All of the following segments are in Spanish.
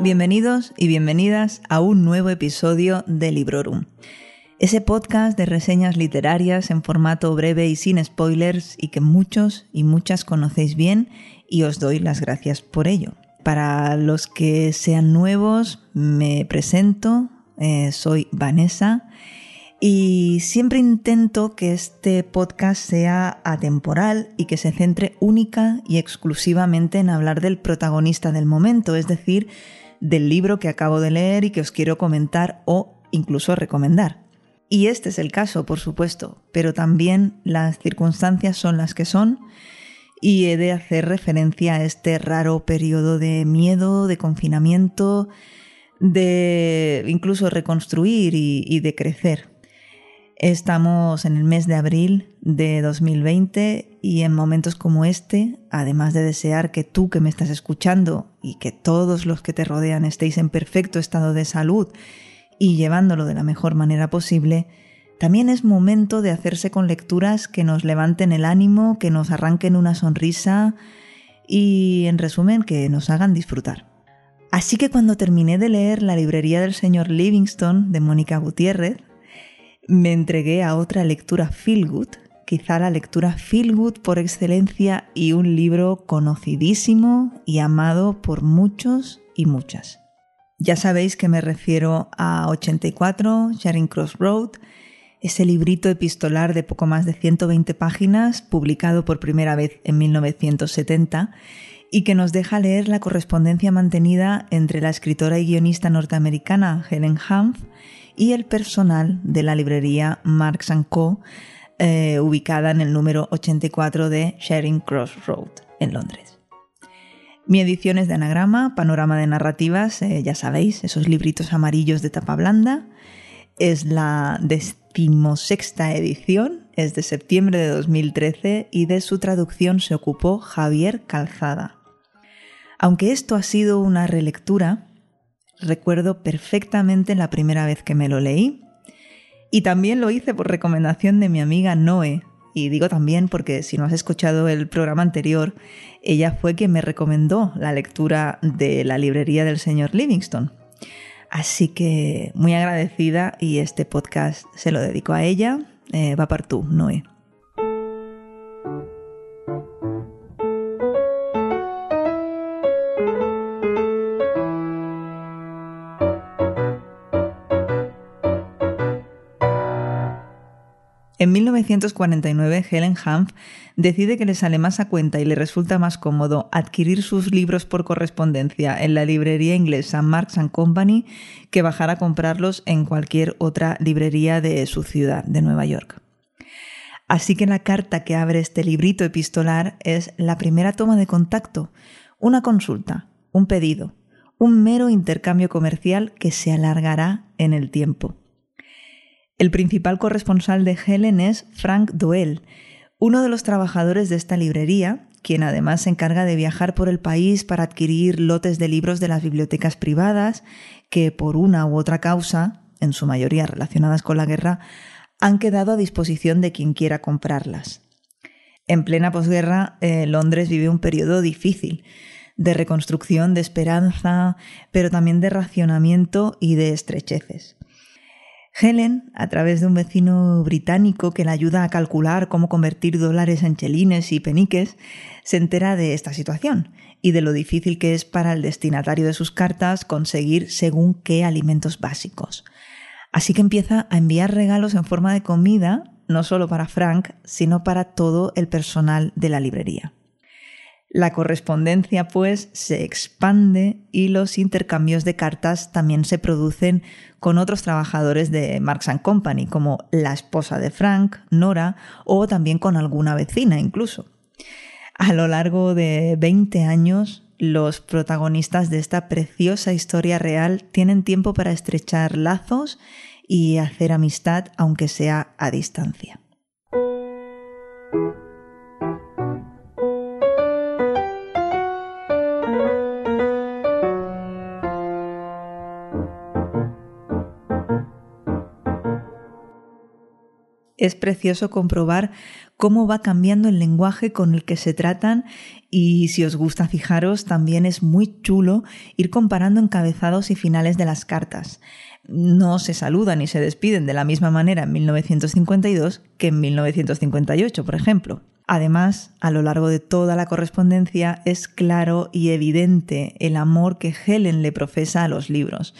Bienvenidos y bienvenidas a un nuevo episodio de Librorum. Ese podcast de reseñas literarias en formato breve y sin spoilers y que muchos y muchas conocéis bien y os doy las gracias por ello. Para los que sean nuevos, me presento, eh, soy Vanessa y siempre intento que este podcast sea atemporal y que se centre única y exclusivamente en hablar del protagonista del momento, es decir, del libro que acabo de leer y que os quiero comentar o incluso recomendar. Y este es el caso, por supuesto, pero también las circunstancias son las que son y he de hacer referencia a este raro periodo de miedo, de confinamiento, de incluso reconstruir y, y de crecer. Estamos en el mes de abril de 2020 y en momentos como este, además de desear que tú que me estás escuchando y que todos los que te rodean estéis en perfecto estado de salud y llevándolo de la mejor manera posible, también es momento de hacerse con lecturas que nos levanten el ánimo, que nos arranquen una sonrisa y, en resumen, que nos hagan disfrutar. Así que cuando terminé de leer La librería del señor Livingston de Mónica Gutiérrez, me entregué a otra lectura feel good, quizá la lectura feel good por excelencia y un libro conocidísimo y amado por muchos y muchas. Ya sabéis que me refiero a 84, Sharing Cross Road, ese librito epistolar de poco más de 120 páginas, publicado por primera vez en 1970, y que nos deja leer la correspondencia mantenida entre la escritora y guionista norteamericana Helen Humph y el personal de la librería Marks Co., eh, ubicada en el número 84 de Sharing Cross Road, en Londres. Mi edición es de anagrama, panorama de narrativas, eh, ya sabéis, esos libritos amarillos de tapa blanda. Es la decimosexta edición, es de septiembre de 2013 y de su traducción se ocupó Javier Calzada. Aunque esto ha sido una relectura, recuerdo perfectamente la primera vez que me lo leí. Y también lo hice por recomendación de mi amiga Noé. Y digo también porque si no has escuchado el programa anterior, ella fue quien me recomendó la lectura de la librería del señor Livingston. Así que muy agradecida y este podcast se lo dedico a ella. Eh, va tú, Noé. En 1949, Helen Humph decide que le sale más a cuenta y le resulta más cómodo adquirir sus libros por correspondencia en la librería inglesa Marks Company que bajar a comprarlos en cualquier otra librería de su ciudad, de Nueva York. Así que la carta que abre este librito epistolar es la primera toma de contacto, una consulta, un pedido, un mero intercambio comercial que se alargará en el tiempo. El principal corresponsal de Helen es Frank Doel, uno de los trabajadores de esta librería, quien además se encarga de viajar por el país para adquirir lotes de libros de las bibliotecas privadas que por una u otra causa, en su mayoría relacionadas con la guerra, han quedado a disposición de quien quiera comprarlas. En plena posguerra, eh, Londres vive un periodo difícil de reconstrucción, de esperanza, pero también de racionamiento y de estrecheces. Helen, a través de un vecino británico que le ayuda a calcular cómo convertir dólares en chelines y peniques, se entera de esta situación y de lo difícil que es para el destinatario de sus cartas conseguir según qué alimentos básicos. Así que empieza a enviar regalos en forma de comida, no solo para Frank, sino para todo el personal de la librería. La correspondencia, pues, se expande y los intercambios de cartas también se producen con otros trabajadores de Marks Company, como la esposa de Frank, Nora, o también con alguna vecina incluso. A lo largo de 20 años, los protagonistas de esta preciosa historia real tienen tiempo para estrechar lazos y hacer amistad aunque sea a distancia. Es precioso comprobar cómo va cambiando el lenguaje con el que se tratan y si os gusta fijaros también es muy chulo ir comparando encabezados y finales de las cartas. No se saludan y se despiden de la misma manera en 1952 que en 1958, por ejemplo. Además, a lo largo de toda la correspondencia es claro y evidente el amor que Helen le profesa a los libros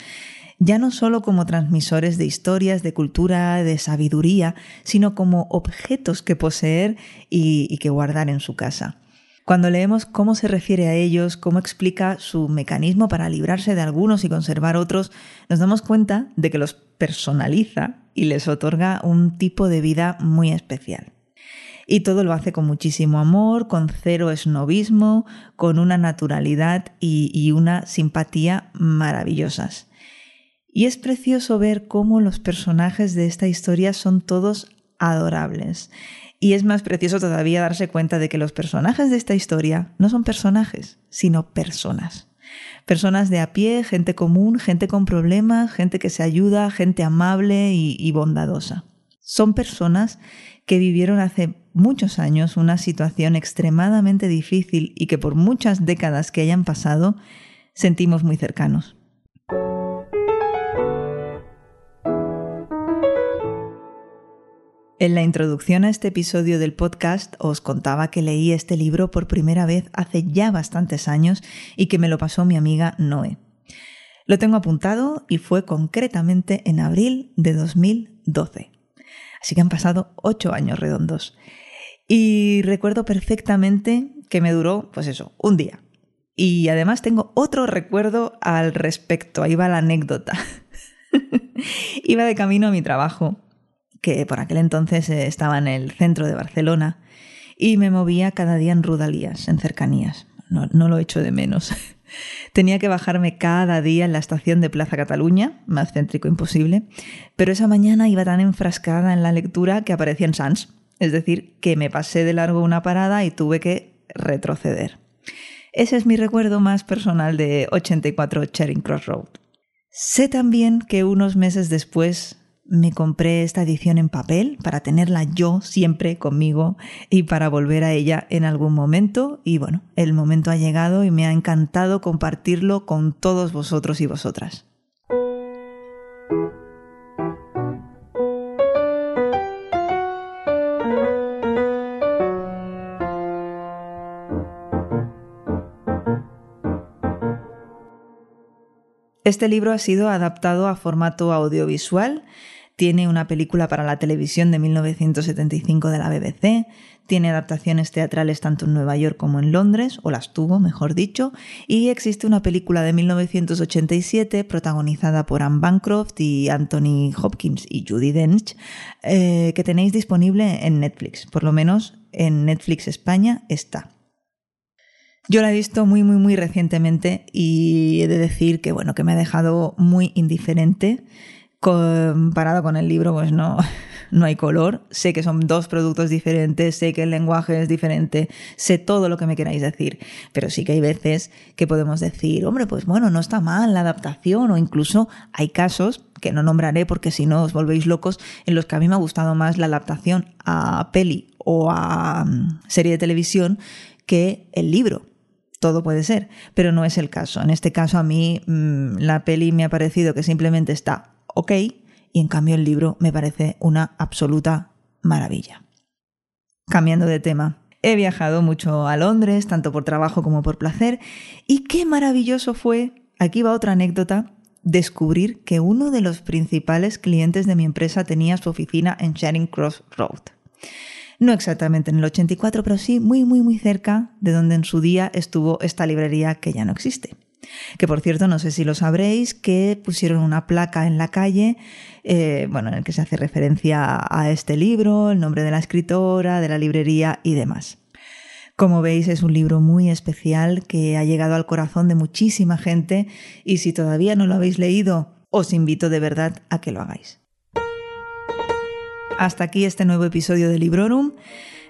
ya no solo como transmisores de historias, de cultura, de sabiduría, sino como objetos que poseer y, que guardar en su casa. Cuando leemos cómo se refiere a ellos, cómo explica su mecanismo para librarse de algunos y conservar otros, nos damos cuenta de que los personaliza y les otorga un tipo de vida muy especial. Y todo lo hace con muchísimo amor, con cero esnovismo, con una naturalidad y una simpatía maravillosas. Y es precioso ver cómo los personajes de esta historia son todos adorables. Y es más precioso todavía darse cuenta de que los personajes de esta historia no son personajes, sino personas. Personas de a pie, gente común, gente con problemas, gente que se ayuda, gente amable y, bondadosa. Son personas que vivieron hace muchos años una situación extremadamente difícil y que por muchas décadas que hayan pasado sentimos muy cercanos. En la introducción a este episodio del podcast os contaba que leí este libro por primera vez hace ya bastantes años y que me lo pasó mi amiga Noé. Lo tengo apuntado y fue concretamente en abril de 2012. Así que han pasado ocho años redondos. Y recuerdo perfectamente que me duró, pues eso, un día. Y además tengo otro recuerdo al respecto. Ahí va la anécdota. Iba de camino a mi trabajo que por aquel entonces eh, estaba en el centro de Barcelona, y me movía cada día en Rudalías, en cercanías. No, lo echo de menos. Tenía que bajarme cada día en la estación de Plaza Cataluña, más céntrico imposible, pero esa mañana iba tan enfrascada en la lectura que aparecía en Sans, es decir, que me pasé de largo una parada y tuve que retroceder. Ese es mi recuerdo más personal de 84 Charing Cross Road. Sé también que unos meses después me compré esta edición en papel para tenerla yo siempre conmigo y para volver a ella en algún momento. Y bueno, el momento ha llegado y me ha encantado compartirlo con todos vosotros y vosotras. Este libro ha sido adaptado a formato audiovisual tiene una película para la televisión de 1975 de la BBC, tiene adaptaciones teatrales tanto en Nueva York como en Londres, o las tuvo, mejor dicho, y existe una película de 1987 protagonizada por Anne Bancroft y Anthony Hopkins y Judy Dench, eh, que tenéis disponible en Netflix, por lo menos en Netflix España está. Yo la he visto muy, muy, muy recientemente y he de decir que, bueno, que me ha dejado muy indiferente comparado con el libro, pues no, no hay color. Sé que son dos productos diferentes, sé que el lenguaje es diferente, sé todo lo que me queráis decir, pero sí que hay veces que podemos decir, hombre, pues bueno, no está mal la adaptación o incluso hay casos que no nombraré porque si no os volvéis locos, en los que a mí me ha gustado más la adaptación a peli o a mm, serie de televisión que el libro todo puede ser, pero no es el caso. En este caso a mí mm, la peli me ha parecido que simplemente está ok, y en cambio el libro me parece una absoluta maravilla. Cambiando de tema, he viajado mucho a Londres, tanto por trabajo como por placer, y qué maravilloso fue, aquí va otra anécdota, descubrir que uno de los principales clientes de mi empresa tenía su oficina en Charing Cross Road. No exactamente en el 84, pero sí muy, muy, muy cerca de donde en su día estuvo esta librería que ya no existe. Que por cierto, no sé si lo sabréis, que pusieron una placa en la calle, eh, bueno, en el que se hace referencia a este libro, el nombre de la escritora, de la librería y demás. Como veis es un libro muy especial que ha llegado al corazón de muchísima gente y si todavía no lo habéis leído, os invito de verdad a que lo hagáis. Hasta aquí este nuevo episodio de Librorum.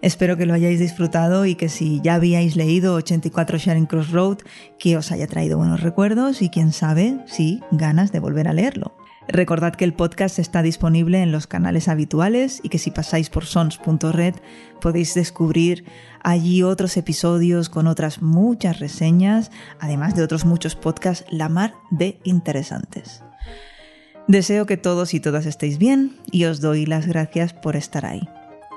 Espero que lo hayáis disfrutado y que si ya habíais leído 84 Sharing Crossroad, que os haya traído buenos recuerdos y quién sabe si ganas de volver a leerlo. Recordad que el podcast está disponible en los canales habituales y que si pasáis por sons.red podéis descubrir allí otros episodios con otras muchas reseñas, además de otros muchos podcasts la mar de interesantes. Deseo que todos y todas estéis bien y os doy las gracias por estar ahí.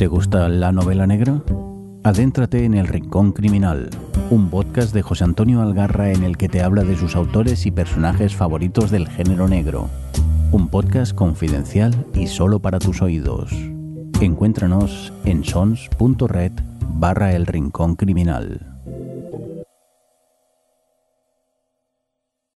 ¿Te gusta la novela negra? Adéntrate en El Rincón Criminal, un podcast de José Antonio Algarra en el que te habla de sus autores y personajes favoritos del género negro. Un podcast confidencial y solo para tus oídos. Encuéntranos en sons.red barra El Rincón Criminal.